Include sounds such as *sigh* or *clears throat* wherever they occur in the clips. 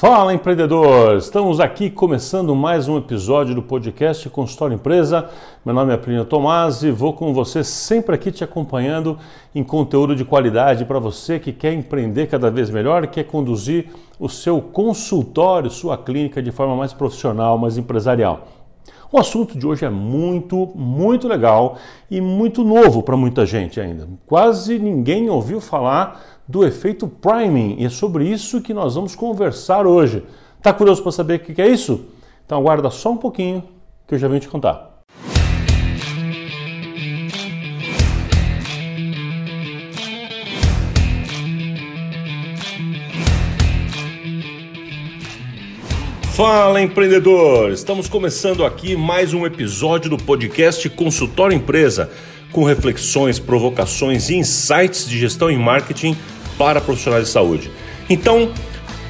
Fala empreendedor! Estamos aqui começando mais um episódio do podcast Consultório Empresa. Meu nome é Plínio Tomás e vou com você sempre aqui te acompanhando em conteúdo de qualidade para você que quer empreender cada vez melhor, quer conduzir o seu consultório, sua clínica de forma mais profissional, mais empresarial. O assunto de hoje é muito, muito legal e muito novo para muita gente ainda. Quase ninguém ouviu falar do efeito priming e é sobre isso que nós vamos conversar hoje. Tá curioso para saber o que é isso? Então aguarda só um pouquinho que eu já venho te contar. Fala empreendedor! Estamos começando aqui mais um episódio do podcast Consultório Empresa, com reflexões, provocações e insights de gestão e marketing para profissionais de saúde. Então,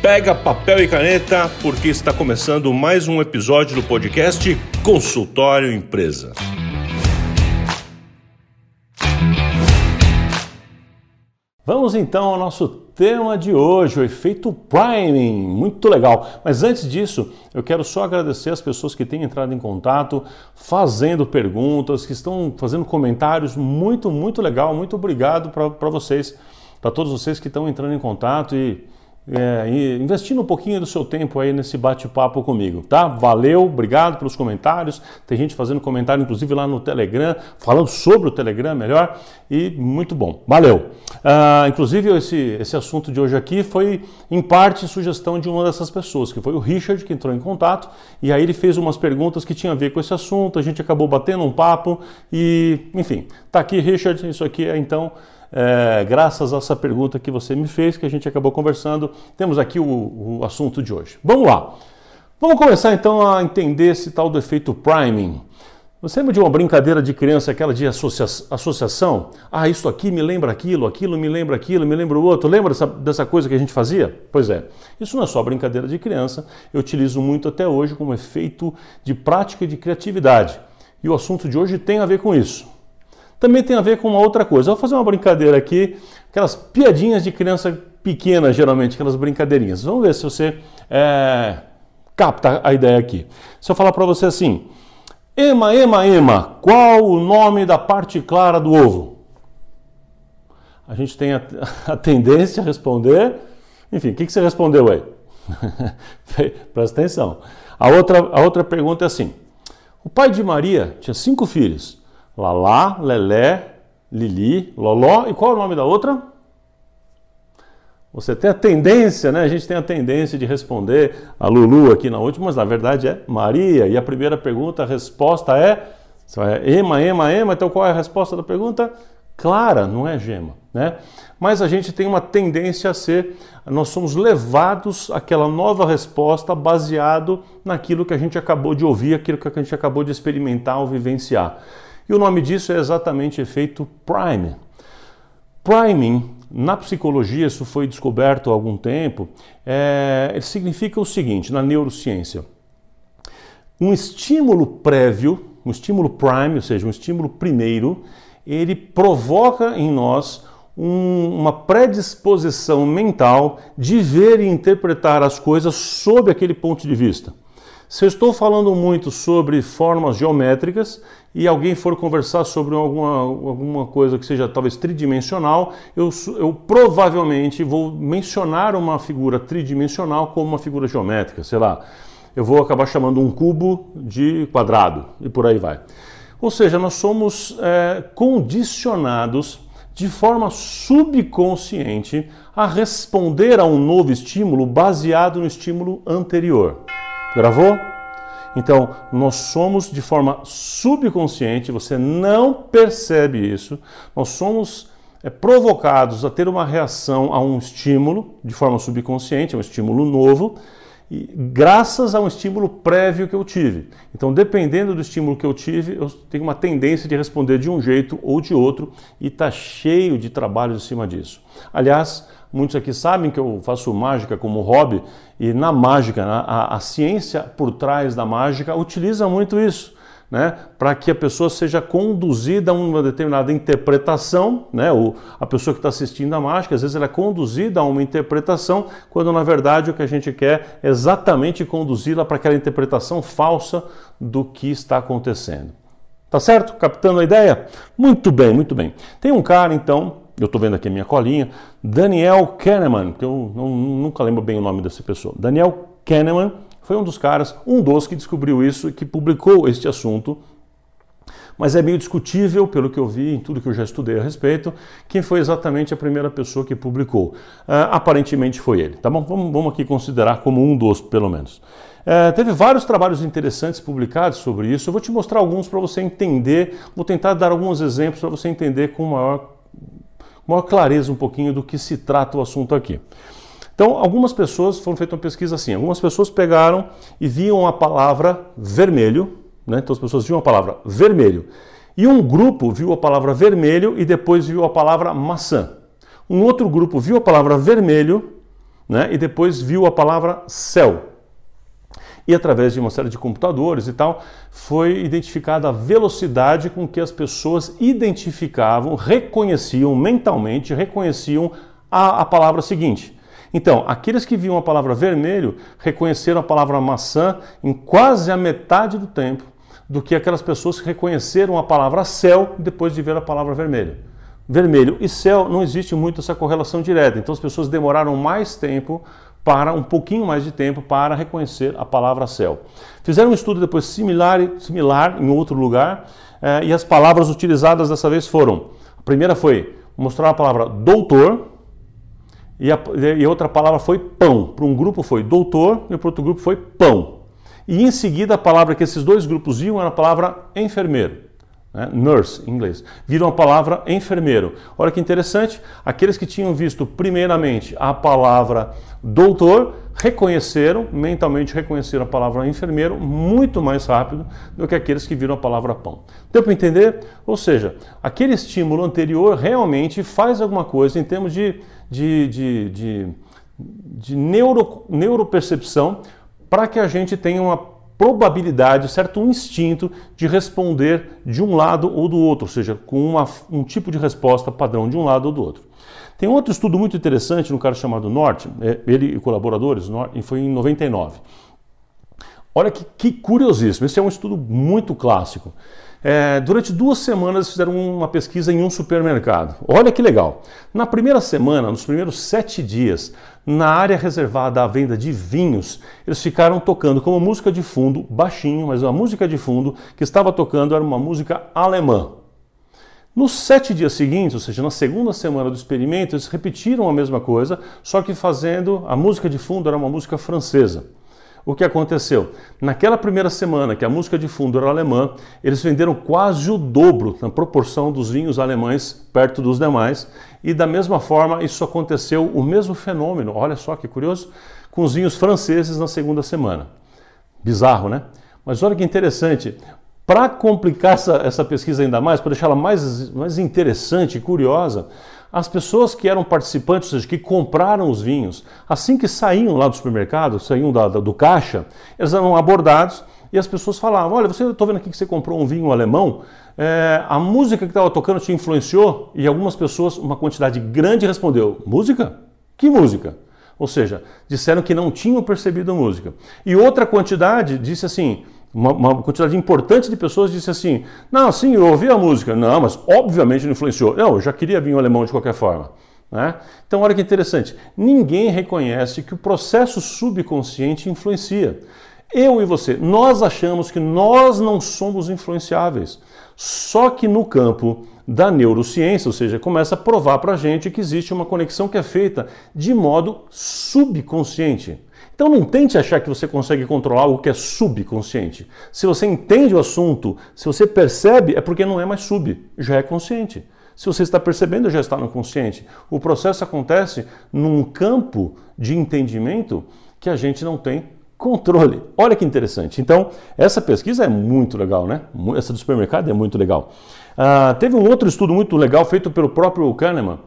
pega papel e caneta porque está começando mais um episódio do podcast Consultório Empresa. Vamos então ao nosso tema de hoje, o efeito priming. Muito legal. Mas antes disso, eu quero só agradecer as pessoas que têm entrado em contato, fazendo perguntas, que estão fazendo comentários. Muito, muito legal. Muito obrigado para vocês, para todos vocês que estão entrando em contato e é, investindo um pouquinho do seu tempo aí nesse bate-papo comigo, tá? Valeu, obrigado pelos comentários. Tem gente fazendo comentário, inclusive lá no Telegram, falando sobre o Telegram melhor, e muito bom. Valeu. Uh, inclusive, esse, esse assunto de hoje aqui foi, em parte, sugestão de uma dessas pessoas, que foi o Richard, que entrou em contato, e aí ele fez umas perguntas que tinham a ver com esse assunto, a gente acabou batendo um papo, e, enfim, tá aqui, Richard, isso aqui é então é, graças a essa pergunta que você me fez, que a gente acabou conversando, temos aqui o, o assunto de hoje. Vamos lá. Vamos começar então a entender esse tal do efeito priming. Você lembra de uma brincadeira de criança, aquela de associa associação? Ah, isso aqui me lembra aquilo, aquilo me lembra aquilo, me lembra o outro. Lembra dessa, dessa coisa que a gente fazia? Pois é, isso não é só brincadeira de criança, eu utilizo muito até hoje como efeito de prática de criatividade. E o assunto de hoje tem a ver com isso também tem a ver com uma outra coisa. Eu vou fazer uma brincadeira aqui, aquelas piadinhas de criança pequena, geralmente, aquelas brincadeirinhas. Vamos ver se você é, capta a ideia aqui. Se eu falar para você assim, Ema, Ema, Ema, qual o nome da parte clara do ovo? A gente tem a, *laughs* a tendência a responder. Enfim, o que, que você respondeu aí? *laughs* Presta atenção. A outra, a outra pergunta é assim: o pai de Maria tinha cinco filhos. Lalá, Lelé, Lili, Loló. E qual é o nome da outra? Você tem a tendência, né? A gente tem a tendência de responder a Lulu aqui na última, mas na verdade é Maria. E a primeira pergunta, a resposta é, é Ema, Ema, Ema. Então qual é a resposta da pergunta? Clara, não é gema, né? Mas a gente tem uma tendência a ser, nós somos levados àquela nova resposta baseado naquilo que a gente acabou de ouvir, aquilo que a gente acabou de experimentar ou vivenciar. E o nome disso é exatamente efeito prime. Priming, na psicologia, isso foi descoberto há algum tempo, é, significa o seguinte, na neurociência, um estímulo prévio, um estímulo prime, ou seja, um estímulo primeiro, ele provoca em nós um, uma predisposição mental de ver e interpretar as coisas sob aquele ponto de vista. Se eu estou falando muito sobre formas geométricas e alguém for conversar sobre alguma, alguma coisa que seja talvez tridimensional, eu, eu provavelmente vou mencionar uma figura tridimensional como uma figura geométrica, sei lá. Eu vou acabar chamando um cubo de quadrado e por aí vai. Ou seja, nós somos é, condicionados de forma subconsciente a responder a um novo estímulo baseado no estímulo anterior. Gravou? Então, nós somos de forma subconsciente, você não percebe isso, nós somos é, provocados a ter uma reação a um estímulo de forma subconsciente, um estímulo novo, e graças a um estímulo prévio que eu tive. Então, dependendo do estímulo que eu tive, eu tenho uma tendência de responder de um jeito ou de outro e está cheio de trabalho em cima disso. Aliás, muitos aqui sabem que eu faço mágica como hobby e na mágica, a, a ciência por trás da mágica utiliza muito isso. né, para que a pessoa seja conduzida a uma determinada interpretação, né, o, a pessoa que está assistindo a mágica, às vezes ela é conduzida a uma interpretação, quando na verdade o que a gente quer é exatamente conduzi-la para aquela interpretação falsa do que está acontecendo. Tá certo? Captando a ideia? Muito bem, muito bem. Tem um cara, então, eu estou vendo aqui a minha colinha, Daniel Kahneman, que eu não, nunca lembro bem o nome dessa pessoa. Daniel Kahneman foi um dos caras, um dos que descobriu isso e que publicou este assunto. Mas é meio discutível, pelo que eu vi, em tudo que eu já estudei a respeito, quem foi exatamente a primeira pessoa que publicou. Uh, aparentemente foi ele, tá bom? Vamos, vamos aqui considerar como um dos, pelo menos. Uh, teve vários trabalhos interessantes publicados sobre isso. Eu vou te mostrar alguns para você entender. Vou tentar dar alguns exemplos para você entender com maior, maior clareza um pouquinho do que se trata o assunto aqui. Então, algumas pessoas foram feita uma pesquisa assim. Algumas pessoas pegaram e viam a palavra vermelho, né? Então as pessoas viam a palavra vermelho. E um grupo viu a palavra vermelho e depois viu a palavra maçã. Um outro grupo viu a palavra vermelho, né? E depois viu a palavra céu. E através de uma série de computadores e tal, foi identificada a velocidade com que as pessoas identificavam, reconheciam mentalmente, reconheciam a, a palavra seguinte. Então, aqueles que viam a palavra vermelho reconheceram a palavra maçã em quase a metade do tempo do que aquelas pessoas que reconheceram a palavra céu depois de ver a palavra vermelho. Vermelho e céu não existe muito essa correlação direta, então as pessoas demoraram mais tempo para um pouquinho mais de tempo para reconhecer a palavra céu. Fizeram um estudo depois similar, similar em outro lugar eh, e as palavras utilizadas dessa vez foram: a primeira foi mostrar a palavra doutor, e a, e outra palavra foi pão. Para um grupo foi doutor e para outro grupo foi pão. E em seguida a palavra que esses dois grupos viam era a palavra enfermeiro. Né? Nurse, em inglês. Viram a palavra enfermeiro. Olha que interessante, aqueles que tinham visto primeiramente a palavra doutor reconheceram, mentalmente reconheceram a palavra enfermeiro muito mais rápido do que aqueles que viram a palavra pão. Deu para entender? Ou seja, aquele estímulo anterior realmente faz alguma coisa em termos de de, de, de, de neuro, neuropercepção para que a gente tenha uma probabilidade, certo, um instinto de responder de um lado ou do outro, ou seja, com uma, um tipo de resposta padrão de um lado ou do outro. Tem outro estudo muito interessante no cara chamado Norte, é, ele e colaboradores, foi em 99. Olha que, que curiosíssimo, esse é um estudo muito clássico. É, durante duas semanas fizeram uma pesquisa em um supermercado. Olha que legal! Na primeira semana, nos primeiros sete dias, na área reservada à venda de vinhos, eles ficaram tocando como música de fundo, baixinho, mas a música de fundo que estava tocando era uma música alemã. Nos sete dias seguintes, ou seja, na segunda semana do experimento, eles repetiram a mesma coisa, só que fazendo a música de fundo era uma música francesa. O que aconteceu? Naquela primeira semana que a música de fundo era alemã, eles venderam quase o dobro na proporção dos vinhos alemães perto dos demais, e da mesma forma isso aconteceu o mesmo fenômeno, olha só que curioso, com os vinhos franceses na segunda semana. Bizarro, né? Mas olha que interessante, para complicar essa, essa pesquisa ainda mais, para deixá-la mais, mais interessante e curiosa, as pessoas que eram participantes, ou seja, que compraram os vinhos, assim que saíam lá do supermercado, saíam da, da, do caixa, eles eram abordados e as pessoas falavam: Olha, você estou vendo aqui que você comprou um vinho alemão, é, a música que estava tocando te influenciou? E algumas pessoas, uma quantidade grande, respondeu: Música? Que música? Ou seja, disseram que não tinham percebido a música. E outra quantidade disse assim: uma, uma, quantidade importante de pessoas disse assim: Não, sim, eu ouvi a música. Não, mas obviamente não influenciou. Não, eu já queria vinho alemão de qualquer forma. Né? Então, olha que interessante: ninguém reconhece que o processo subconsciente influencia. Eu e você, nós achamos que nós não somos influenciáveis. Só que no campo da neurociência, ou seja, começa a provar para a gente que existe uma conexão que é feita de modo subconsciente. Então não tente achar que você consegue controlar algo que é subconsciente. Se você entende o assunto, se você percebe, é porque não é mais sub, já é consciente. Se você está percebendo, já está no consciente. O processo acontece num campo de entendimento que a gente não tem controle. Olha que interessante. Então, essa pesquisa é muito legal, né? Essa do supermercado é muito legal. Uh, teve um outro estudo muito legal feito pelo próprio Kahneman,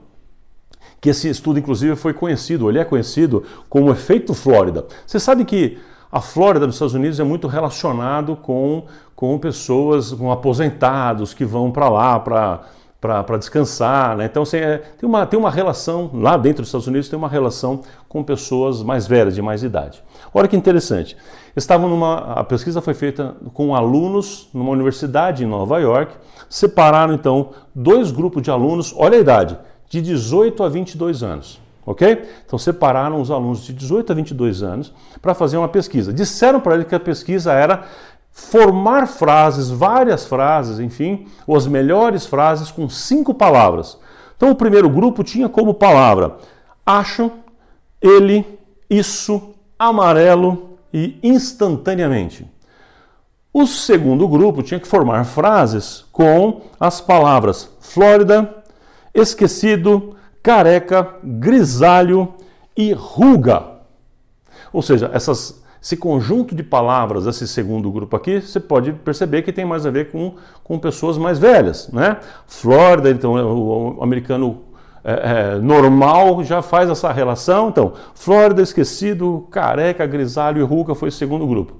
que esse estudo, inclusive, foi conhecido, ele é conhecido como efeito Flórida. Você sabe que a Flórida dos Estados Unidos é muito relacionado com, com pessoas, com aposentados que vão para lá para descansar. Né? Então assim, é, tem, uma, tem uma relação, lá dentro dos Estados Unidos, tem uma relação com pessoas mais velhas, de mais idade. Olha que interessante. Estavam numa. A pesquisa foi feita com alunos numa universidade em Nova York. Separaram então dois grupos de alunos, olha a idade, de 18 a 22 anos ok? Então separaram os alunos de 18 a 22 anos para fazer uma pesquisa. Disseram para ele que a pesquisa era formar frases, várias frases, enfim, ou as melhores frases com cinco palavras. Então o primeiro grupo tinha como palavra acho, ele, isso, amarelo e instantaneamente. O segundo grupo tinha que formar frases com as palavras Flórida, esquecido, careca, grisalho e ruga. Ou seja, essas, esse conjunto de palavras esse segundo grupo aqui, você pode perceber que tem mais a ver com, com pessoas mais velhas. Né? Flórida, então, o, o americano é, é, normal já faz essa relação. Então, Flórida, esquecido, careca, grisalho e ruga foi o segundo grupo.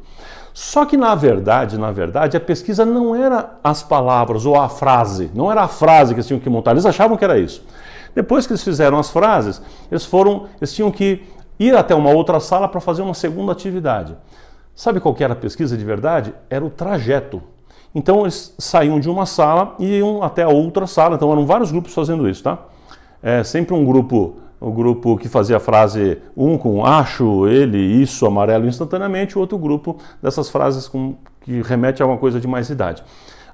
Só que na verdade, na verdade, a pesquisa não era as palavras ou a frase, não era a frase que eles tinham que montar, eles achavam que era isso. Depois que eles fizeram as frases, eles foram, eles tinham que ir até uma outra sala para fazer uma segunda atividade. Sabe qual era a pesquisa de verdade? Era o trajeto. Então eles saíam de uma sala e iam até a outra sala. Então eram vários grupos fazendo isso, tá? É sempre um grupo, o grupo que fazia a frase um com acho, ele, isso, amarelo instantaneamente, o outro grupo dessas frases com, que remete a uma coisa de mais idade.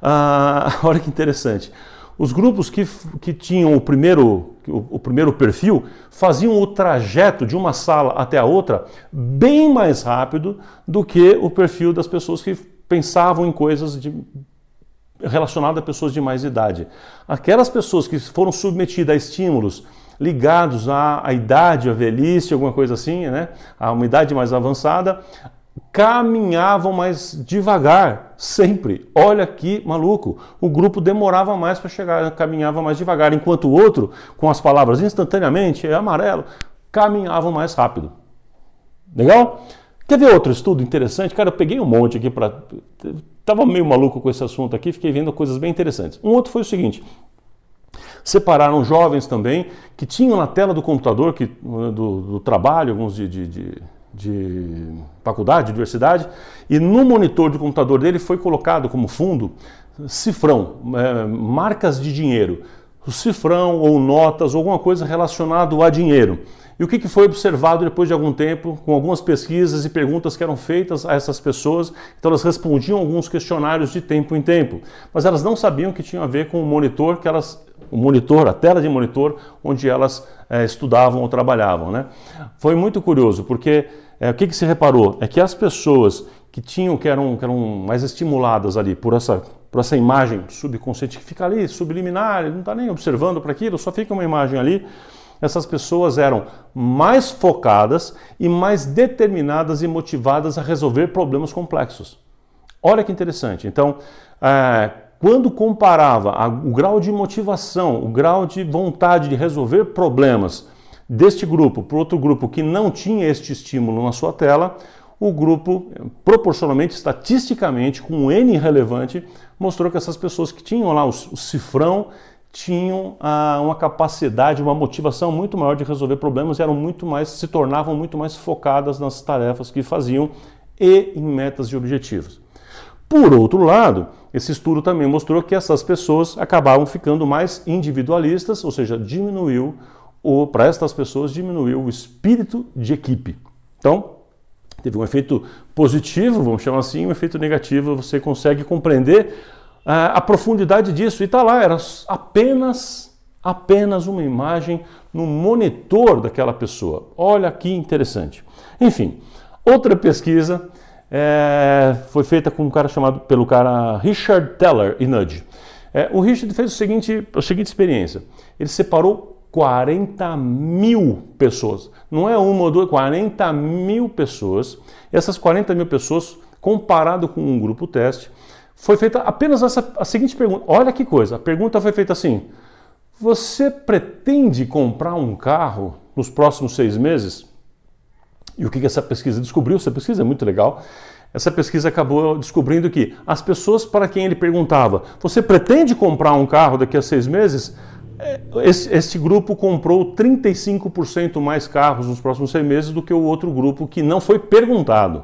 Ah, *laughs* olha que interessante. Os grupos que, que tinham o primeiro, o, o, primeiro perfil faziam o trajeto de uma sala até a outra bem mais rápido do que o perfil das pessoas que pensavam em coisas de, a pessoas de mais idade. Aquelas pessoas que foram submetidas a estímulos ligados à, à idade, à velhice, alguma coisa assim, né? a uma idade mais avançada, caminhavam mais devagar, sempre. Olha que maluco. O grupo demorava mais para chegar, caminhava mais devagar, enquanto o outro, com as palavras instantaneamente, é amarelo, caminhavam mais rápido. Legal? Quer ver outro estudo interessante? Cara, eu peguei um monte aqui para. Tava meio maluco com esse assunto aqui, fiquei vendo coisas bem interessantes. Um outro foi o seguinte: separaram jovens também que tinham na tela do computador, que, do, do trabalho, alguns de, de, de de faculdade, de universidade, e no monitor do computador dele foi colocado como fundo cifrão, é, marcas de dinheiro, o cifrão ou notas, ou alguma coisa relacionada a dinheiro. E o que, foi observado depois de algum tempo, com algumas pesquisas e perguntas que eram feitas a essas pessoas? Então elas respondiam alguns questionários de tempo em tempo, mas elas não sabiam que tinha a ver com o monitor que elas, o monitor, a tela de monitor, onde elas é, estudavam ou trabalhavam. Né? Foi muito curioso, porque é, o que, que se reparou? É que as pessoas que tinham, que eram, que eram mais estimuladas ali por essa, por essa imagem subconsciente que fica ali, subliminar, ele não está nem observando para aquilo, só fica uma imagem ali essas pessoas eram mais focadas e mais determinadas e motivadas a resolver problemas complexos. Olha que interessante. Então, é, quando comparava a, o grau de motivação, o grau de vontade de resolver problemas deste grupo para outro grupo que não tinha este estímulo na sua tela, o grupo, proporcionalmente, estatisticamente, com um N relevante, mostrou que essas pessoas que tinham lá o, o cifrão tinham ah, uma capacidade, uma motivação muito maior de resolver problemas, eram muito mais, se tornavam muito mais focadas nas tarefas que faziam e em metas e objetivos. Por outro lado, esse estudo também mostrou que essas pessoas acabavam ficando mais individualistas, ou seja, diminuiu o para estas pessoas diminuiu o espírito de equipe. Então, teve um efeito positivo, vamos chamar assim, um efeito negativo, você consegue compreender a profundidade disso. E está lá, era apenas, apenas uma imagem no monitor daquela pessoa. Olha que interessante. Enfim, outra pesquisa é, foi feita com um cara chamado pelo cara Richard Teller e Nudge. É, o Richard fez o seguinte, a seguinte experiência. Ele separou 40 mil pessoas. Não é uma ou duas, 40 mil pessoas. Essas 40 mil pessoas, comparado com um grupo teste, foi feita apenas essa, a seguinte pergunta. Olha que coisa, a pergunta foi feita assim: Você pretende comprar um carro nos próximos seis meses? E o que essa pesquisa descobriu? Essa pesquisa é muito legal. Essa pesquisa acabou descobrindo que as pessoas para quem ele perguntava: Você pretende comprar um carro daqui a seis meses? É, esse, esse, grupo comprou 35% mais carros nos próximos seis meses do que o outro grupo que não foi perguntado.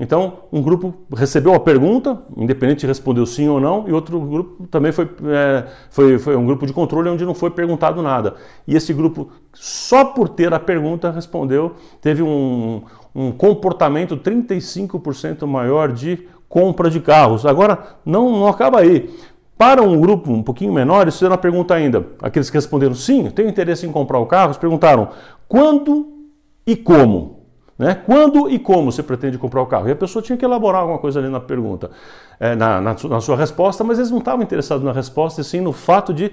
Então, um grupo recebeu a pergunta, independente de respondeu sim ou não, e outro grupo também foi, é, foi, foi um grupo de controle onde não foi perguntado nada. E esse grupo, só por ter a pergunta, respondeu, teve um, um comportamento 35% maior de compra de carros. Agora, não, não acaba aí. Para um grupo um pouquinho menor, eles fizeram a pergunta ainda. Aqueles que responderam sim, tenho interesse em comprar o carro, perguntaram quando e como. Né? Quando e como você pretende comprar o carro? E a pessoa tinha que elaborar alguma coisa ali na pergunta, é, na, na, na, sua resposta, mas eles não estavam interessados na resposta, e sim no fato de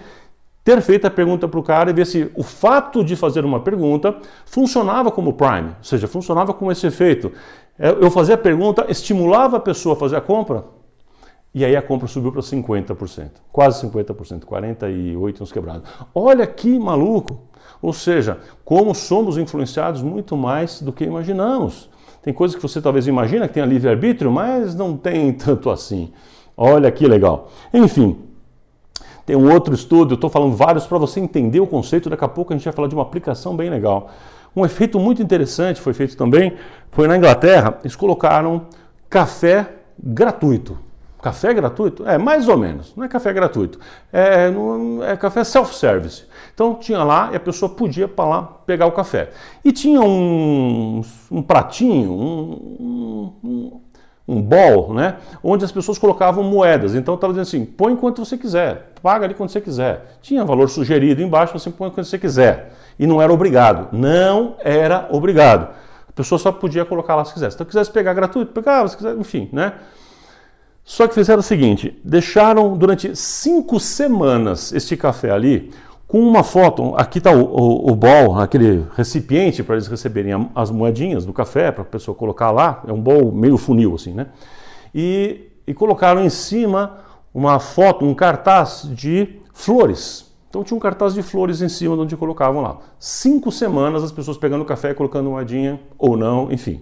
ter feito a pergunta para o cara e ver se o fato de fazer uma pergunta funcionava como prime, ou seja, funcionava com esse efeito. É, eu fazia a pergunta, estimulava a pessoa a fazer a compra, e aí a compra subiu para 50%, quase 50%, 48% uns quebrados. Olha que maluco! Ou seja, como somos influenciados muito mais do que imaginamos. Tem coisas que você talvez imagina que tem livre-arbítrio, mas não tem *laughs* tanto assim. Olha que legal. Enfim, tem um outro estudo, eu estou falando vários para você entender o conceito, daqui a pouco a gente vai falar de uma aplicação bem legal. Um efeito muito interessante foi feito também, foi na Inglaterra, eles colocaram café gratuito. Café gratuito? É, mais ou menos. Não é café gratuito. É, não, é café self-service. Então tinha lá e a pessoa podia para lá pegar o café. E tinha um, um pratinho, um, um, um bol, né? Onde as pessoas colocavam moedas. Então estava dizendo assim: põe quanto você quiser, paga ali quando você quiser. Tinha valor sugerido embaixo, você põe quanto você quiser. E não era obrigado. Não era obrigado. A pessoa só podia colocar lá se quisesse. Então, se quisesse pegar gratuito, pegava, se quiser, enfim, né? Só que fizeram o seguinte: deixaram durante cinco semanas este café ali com uma foto. Aqui está o, o, o bol, aquele recipiente para eles receberem as moedinhas do café, para a pessoa colocar lá. É um bol meio funil, assim, né? E, e colocaram em cima uma foto, um cartaz de flores. Então tinha um cartaz de flores em cima de onde colocavam lá. Cinco semanas as pessoas pegando café, colocando moedinha ou não, enfim.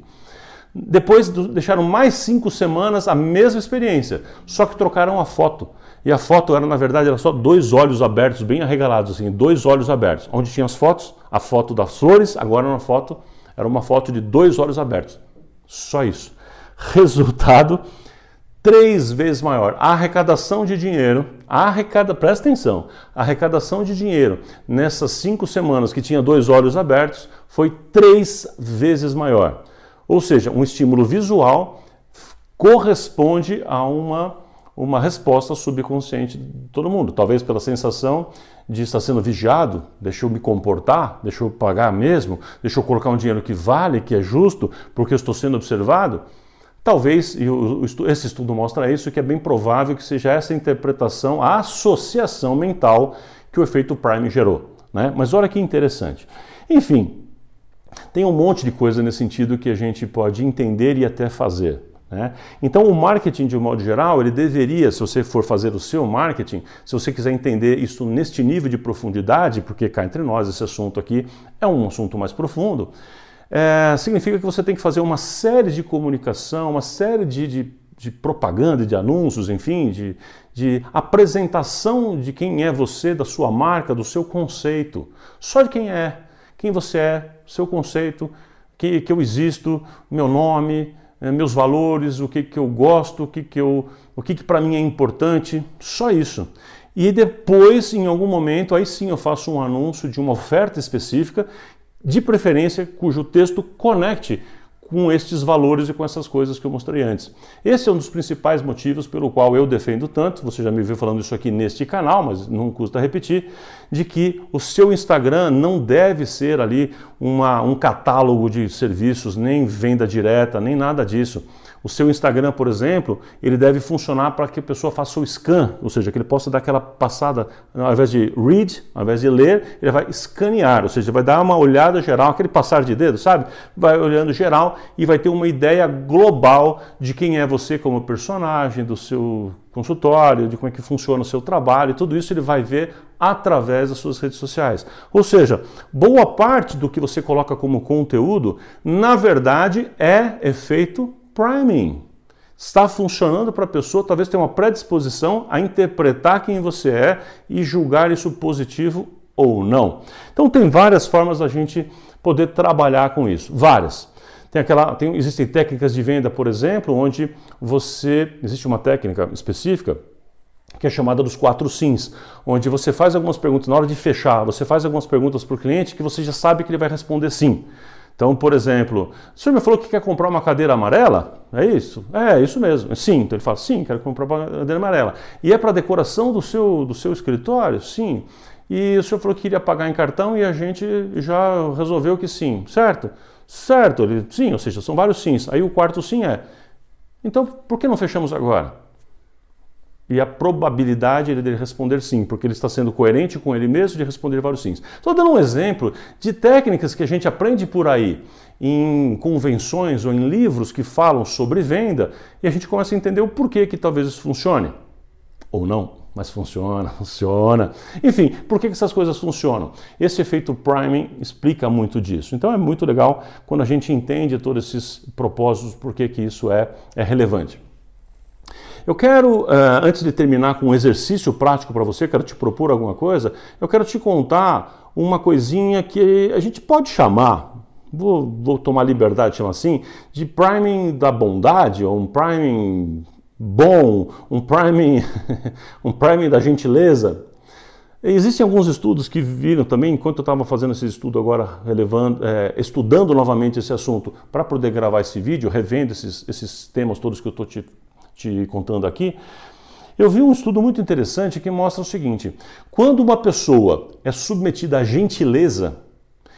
Depois deixaram mais cinco semanas a mesma experiência, só que trocaram a foto. E a foto era, na verdade, era só dois olhos abertos, bem arregalados, assim, dois olhos abertos. Onde tinha as fotos, a foto das flores, agora uma foto, era uma foto de dois olhos abertos. Só isso. Resultado três vezes maior. A arrecadação de dinheiro, a arrecada, presta atenção, a arrecadação de dinheiro nessas cinco semanas que tinha dois olhos abertos foi três vezes maior. Ou seja, um estímulo visual corresponde a uma, uma resposta subconsciente de todo mundo. Talvez pela sensação de estar sendo vigiado, deixa eu me comportar, deixa eu pagar mesmo, deixa eu colocar um dinheiro que vale, que é justo, porque eu estou sendo observado. Talvez, e esse estudo mostra isso, que é bem provável que seja essa interpretação, a associação mental que o efeito Prime gerou. Né? Mas olha que interessante. Enfim, tem um monte de coisa nesse sentido que a gente pode entender e até fazer. Né? Então, o marketing, de um modo geral, ele deveria, se você for fazer o seu marketing, se você quiser entender isso neste nível de profundidade, porque cá entre nós esse assunto aqui é um assunto mais profundo, é, significa que você tem que fazer uma série de comunicação, uma série de, de, de propaganda, de anúncios, enfim, de, de apresentação de quem é você, da sua marca, do seu conceito, só de quem é quem você é, seu conceito, que, que eu existo, meu nome, eh, meus valores, o que, que eu gosto, o que, que, eu, o que, que para mim é importante, só isso. E depois, em algum momento, aí sim eu faço um anúncio de uma oferta específica, de preferência cujo texto conecte com estes valores e com essas coisas que eu mostrei antes. Esse é um dos principais motivos pelo qual eu defendo tanto, você já me viu falando isso aqui neste canal, mas não custa repetir, de que o seu Instagram não deve ser ali uma, um catálogo de serviços, nem venda direta, nem nada disso. O seu Instagram, por exemplo, ele deve funcionar para que a pessoa faça o scan, ou seja, que ele possa dar aquela passada, ao invés de read, ao invés de ler, ele vai escanear, ou seja, vai dar uma olhada geral, aquele passar de dedo, sabe? Vai olhando geral e vai ter uma ideia global de quem é você como personagem, do seu consultório, de como é que funciona o seu trabalho, tudo isso ele vai ver através das suas redes sociais. Ou seja, boa parte do que você coloca como conteúdo, na verdade, é efeito priming. Está funcionando para a pessoa, talvez tenha uma predisposição a interpretar quem você é e julgar isso positivo ou não. Então tem várias formas da gente poder trabalhar com isso, várias. Tem aquela, tem, existem técnicas de venda, por exemplo, onde você existe uma técnica específica que é chamada dos quatro sims, onde você faz algumas perguntas na hora de fechar, você faz algumas perguntas para o cliente que você já sabe que ele vai responder sim. Então, por exemplo, o senhor me falou que quer comprar uma cadeira amarela? É isso? É, isso mesmo. Sim. Então ele fala, sim, quero comprar uma cadeira amarela. E é para decoração do seu, do seu escritório? Sim. E o senhor falou que iria pagar em cartão e a gente já resolveu que sim, certo? Certo, ele, sim, ou seja, são vários sims. Aí o quarto sim é. Então, por que não fechamos agora? E a probabilidade dele responder sim, porque ele está sendo coerente com ele mesmo de responder vários sims. Estou dando um exemplo de técnicas que a gente aprende por aí, em convenções ou em livros que falam sobre venda, e a gente começa a entender o porquê que talvez isso funcione. Ou não mas funciona, *laughs* funciona. Enfim, por que essas coisas funcionam? Esse efeito priming explica muito disso. Então é muito legal quando a gente entende todos esses propósitos, por que isso é, é relevante. Eu quero, uh, antes de terminar com um exercício prático para você, quero te propor alguma coisa, eu quero te contar uma coisinha que a gente pode chamar, vou, vou tomar liberdade de chamar assim, de priming da bondade, ou um priming bom, um priming, *laughs* um priming da gentileza. Existem alguns estudos que viram também, enquanto eu estava fazendo esse estudo agora, é, estudando novamente esse assunto, para poder gravar esse vídeo, revendo esses, esses temas todos que eu estou te, te contando aqui, eu vi um estudo muito interessante que mostra o seguinte: quando uma pessoa é submetida à gentileza,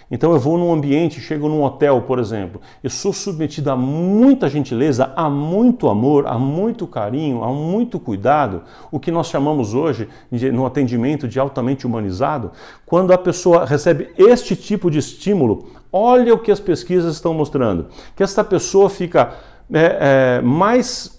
então eu vou num ambiente, chego num hotel, por exemplo, eu sou submetido a muita gentileza, a muito amor, a muito carinho, a muito cuidado, o que nós chamamos hoje de, no atendimento de altamente humanizado. Quando a pessoa recebe este tipo de estímulo, olha o que as pesquisas estão mostrando, que esta pessoa fica é, é, mais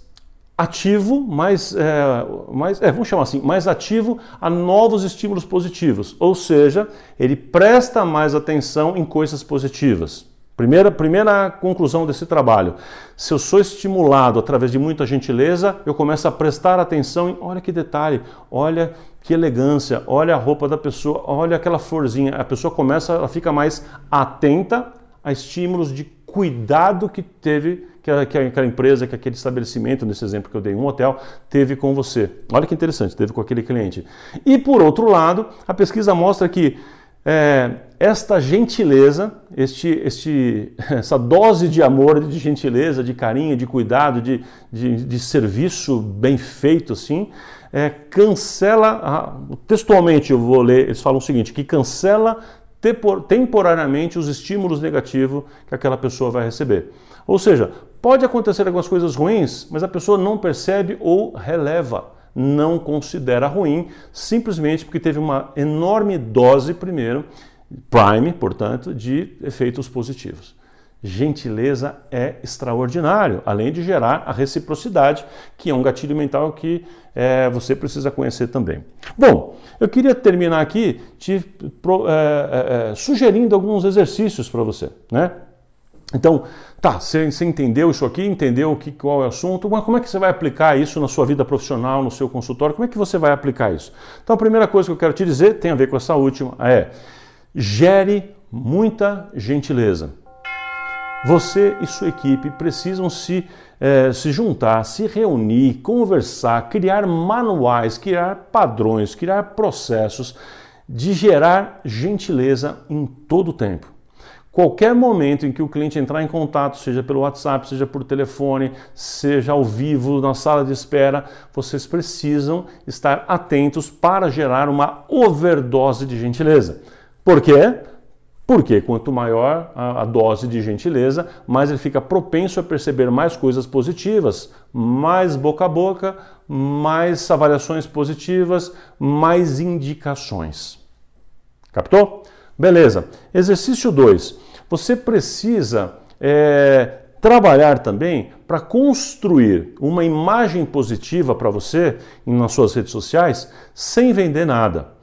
ativo, mais, é, mais é, vamos chamar assim, mais ativo a novos estímulos positivos, ou seja, ele presta mais atenção em coisas positivas. Primeira, primeira conclusão desse trabalho. Se eu sou estimulado através de muita gentileza, eu começo a prestar atenção em, olha que detalhe, olha que elegância, olha a roupa da pessoa, olha aquela florzinha. A pessoa começa, ela fica mais atenta a estímulos de cuidado que teve que aquela empresa, que aquele estabelecimento, nesse exemplo que eu dei, um hotel, teve com você. Olha que interessante, teve com aquele cliente. E por outro lado, a pesquisa mostra que é, esta gentileza, este, este, *laughs* essa dose de amor, de gentileza, de carinho, de cuidado, de, de, de serviço bem feito, assim, é, cancela, textualmente eu vou ler, eles falam o seguinte, que cancela temporariamente os estímulos negativos que aquela pessoa vai receber. Ou seja, pode acontecer algumas coisas ruins, mas a pessoa não percebe ou releva, não considera ruim, simplesmente porque teve uma enorme dose primeiro, prime, portanto, de efeitos positivos. Gentileza é extraordinário, além de gerar a reciprocidade, que é um gatilho mental que é, você precisa conhecer também. Bom, eu queria terminar aqui te pro, é, é, sugerindo alguns exercícios para você, né? Então, tá, você, você, entendeu isso aqui, entendeu que, qual é o assunto, mas como é que você vai aplicar isso na sua vida profissional, no seu consultório? Como é que você vai aplicar isso? Então, a primeira coisa que eu quero te dizer tem a ver com essa última, é gere muita gentileza. Você e sua equipe precisam se, eh, se juntar, se reunir, conversar, criar manuais, criar padrões, criar processos de gerar gentileza em todo o tempo. Qualquer momento em que o cliente entrar em contato, seja pelo WhatsApp, seja por telefone, seja ao vivo, na sala de espera, vocês precisam estar atentos para gerar uma overdose de gentileza. Por quê? Porque quanto maior a, dose de gentileza, mais ele fica propenso a perceber mais coisas positivas, mais boca a boca, mais avaliações positivas, mais indicações. Captou? Beleza. Exercício 2. Você precisa é, trabalhar também para construir uma imagem positiva para você nas suas redes sociais sem vender nada.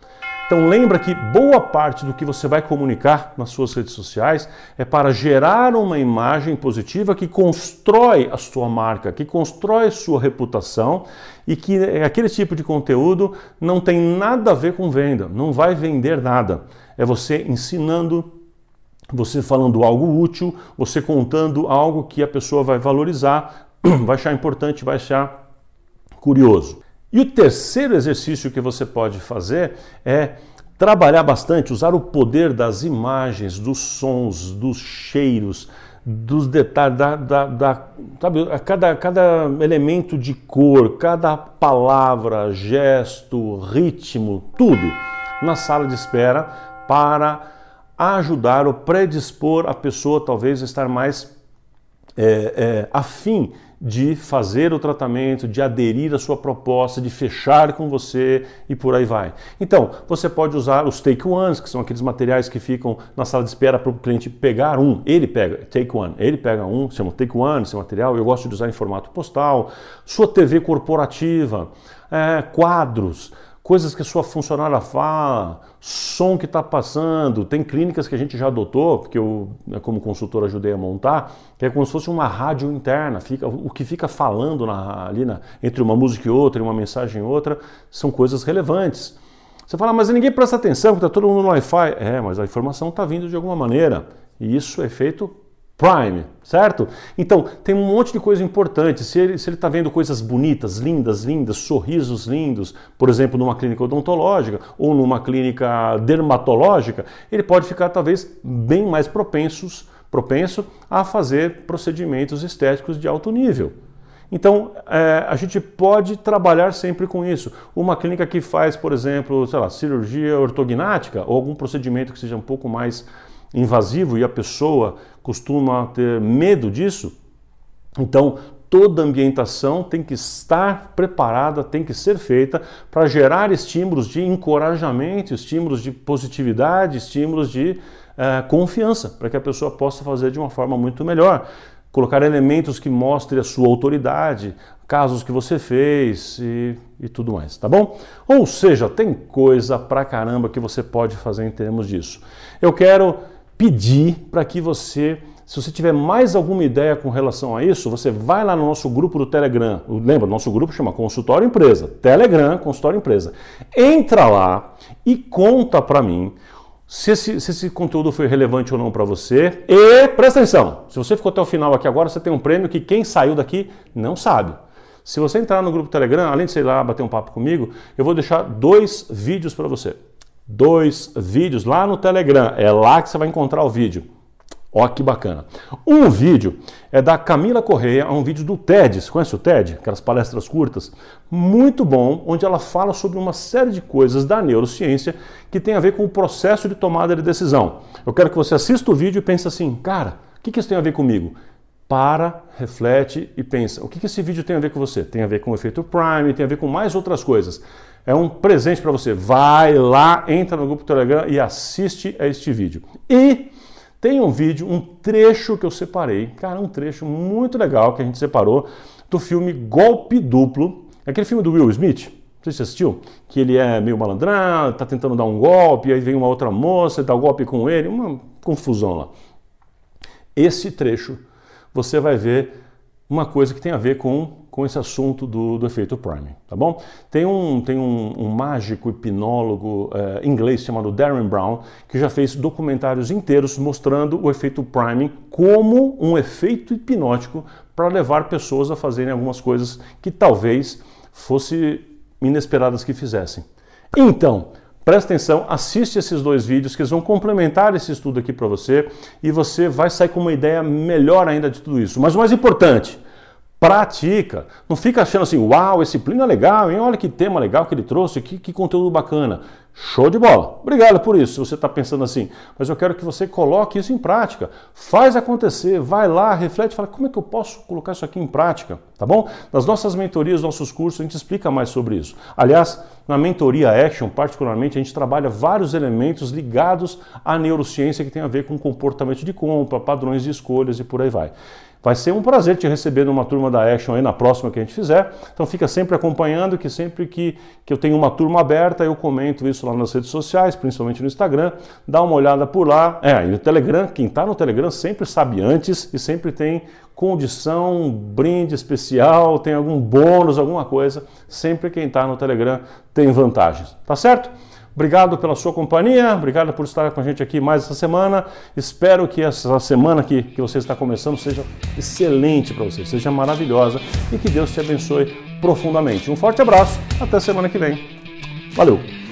Então lembra que boa parte do que você vai comunicar nas suas redes sociais é para gerar uma imagem positiva que constrói a sua marca, que constrói sua reputação e que aquele tipo de conteúdo não tem nada a ver com venda, não vai vender nada. É você ensinando, você falando algo útil, você contando algo que a pessoa vai valorizar, *clears throat* vai achar importante, vai achar curioso. E o terceiro exercício que você pode fazer é trabalhar bastante, usar o poder das imagens, dos sons, dos cheiros, dos detalhes, da, da, da, sabe, cada, cada elemento de cor, cada palavra, gesto, ritmo, tudo na sala de espera para ajudar ou predispor a pessoa talvez a estar mais é, é, afim de fazer o tratamento, de aderir à sua proposta, de fechar com você e por aí vai. Então, você pode usar os take ones, que são aqueles materiais que ficam na sala de espera para o cliente pegar um. Ele pega, take one, ele pega um, chama take one, esse material. Eu gosto de usar em formato postal. Sua TV corporativa, é, quadros coisas que a sua funcionária fala, som que está passando. Tem clínicas que a gente já adotou, porque eu, né, como consultor, ajudei a montar, que é como se fosse uma rádio interna. Fica, o que fica falando na, ali na, entre uma música e outra, e uma mensagem e outra, são coisas relevantes. Você fala, mas ninguém presta atenção, porque está todo mundo no Wi-Fi. É, mas a informação está vindo de alguma maneira. E isso é feito Prime, certo? Então, tem um monte de coisa importante. Se ele está tá vendo coisas bonitas, lindas, lindas, sorrisos lindos, por exemplo, numa clínica odontológica ou numa clínica dermatológica, ele pode ficar talvez bem mais propensos, propenso a fazer procedimentos estéticos de alto nível. Então, é, a gente pode trabalhar sempre com isso. Uma clínica que faz, por exemplo, sei lá, cirurgia ortognática ou algum procedimento que seja um pouco mais invasivo e a pessoa costuma ter medo disso, então toda ambientação tem que estar preparada, tem que ser feita para gerar estímulos de encorajamento, estímulos de positividade, estímulos de uh, confiança, para que a pessoa possa fazer de uma forma muito melhor. Colocar elementos que mostrem a sua autoridade, casos que você fez e, e tudo mais, tá bom? Ou seja, tem coisa pra caramba que você pode fazer em termos disso. Eu quero pedir para que você, se você tiver mais alguma ideia com relação a isso, você vai lá no nosso grupo do Telegram. Lembra, nosso grupo chama Consultório Empresa. Telegram, Consultório Empresa. Entra lá e conta para mim se esse, se esse, conteúdo foi relevante ou não para você. E presta atenção, se você ficou até o final aqui agora, você tem um prêmio que quem saiu daqui não sabe. Se você entrar no grupo Telegram, além de sei lá bater um papo comigo, eu vou deixar dois vídeos para você dois vídeos lá no Telegram. É lá que você vai encontrar o vídeo. Ó que bacana. Um vídeo é da Camila Correia, é um vídeo do TED. Você conhece o TED? Aquelas palestras curtas. Muito bom, onde ela fala sobre uma série de coisas da neurociência que tem a ver com o processo de tomada de decisão. Eu quero que você assista o vídeo e pense assim, cara, o que isso tem a ver comigo? Para, reflete e pensa. O que esse vídeo tem a ver com você? Tem a ver com o efeito Prime, tem a ver com mais outras coisas. É um presente para você. Vai lá, entra no grupo Telegram e assiste a este vídeo. E tem um vídeo, um trecho que eu separei, cara, um trecho muito legal que a gente separou do filme Golpe Duplo, aquele filme do Will Smith. Não sei se você assistiu, que ele é meio malandrão, tá tentando dar um golpe, aí vem uma outra moça dá o um golpe com ele, uma confusão lá. Esse trecho você vai ver uma coisa que tem a ver com com esse assunto do, do efeito priming, tá bom? Tem um, tem um, um mágico hipnólogo é, inglês chamado Darren Brown que já fez documentários inteiros mostrando o efeito priming como um efeito hipnótico para levar pessoas a fazerem algumas coisas que talvez fosse inesperadas que fizessem. Então, Presta atenção, assiste esses dois vídeos que eles vão complementar esse estudo aqui para você e você vai sair com uma ideia melhor ainda de tudo isso. Mas o mais importante, pratica. Não fica achando assim, uau, esse plino é legal, hein? olha que tema legal que ele trouxe, que, que conteúdo bacana. Show de bola. Obrigado por isso, se você está pensando assim. Mas eu quero que você coloque isso em prática. Faz acontecer, vai lá, reflete, fala como é que eu posso colocar isso aqui em prática, tá bom? Nas nossas mentorias, nossos cursos, a gente explica mais sobre isso. Aliás, na mentoria Action, particularmente, a gente trabalha vários elementos ligados à neurociência que tem a ver com comportamento de compra, padrões de escolhas e por aí vai. Vai ser um prazer te receber numa turma da Action aí na próxima que a gente fizer. Então fica sempre acompanhando que sempre que, que eu tenho uma turma aberta, eu comento isso lá nas redes sociais, principalmente no Instagram. Dá uma olhada por lá. É, e no Telegram, quem está no Telegram sempre sabe antes e sempre tem condição, brinde especial, tem algum bônus, alguma coisa. Sempre quem está no Telegram tem vantagens. Tá certo? Obrigado pela sua companhia, obrigado por estar com a gente aqui mais essa semana. Espero que essa semana que, que você está começando seja excelente para você, seja maravilhosa e que Deus te abençoe profundamente. Um forte abraço, até semana que vem. Valeu!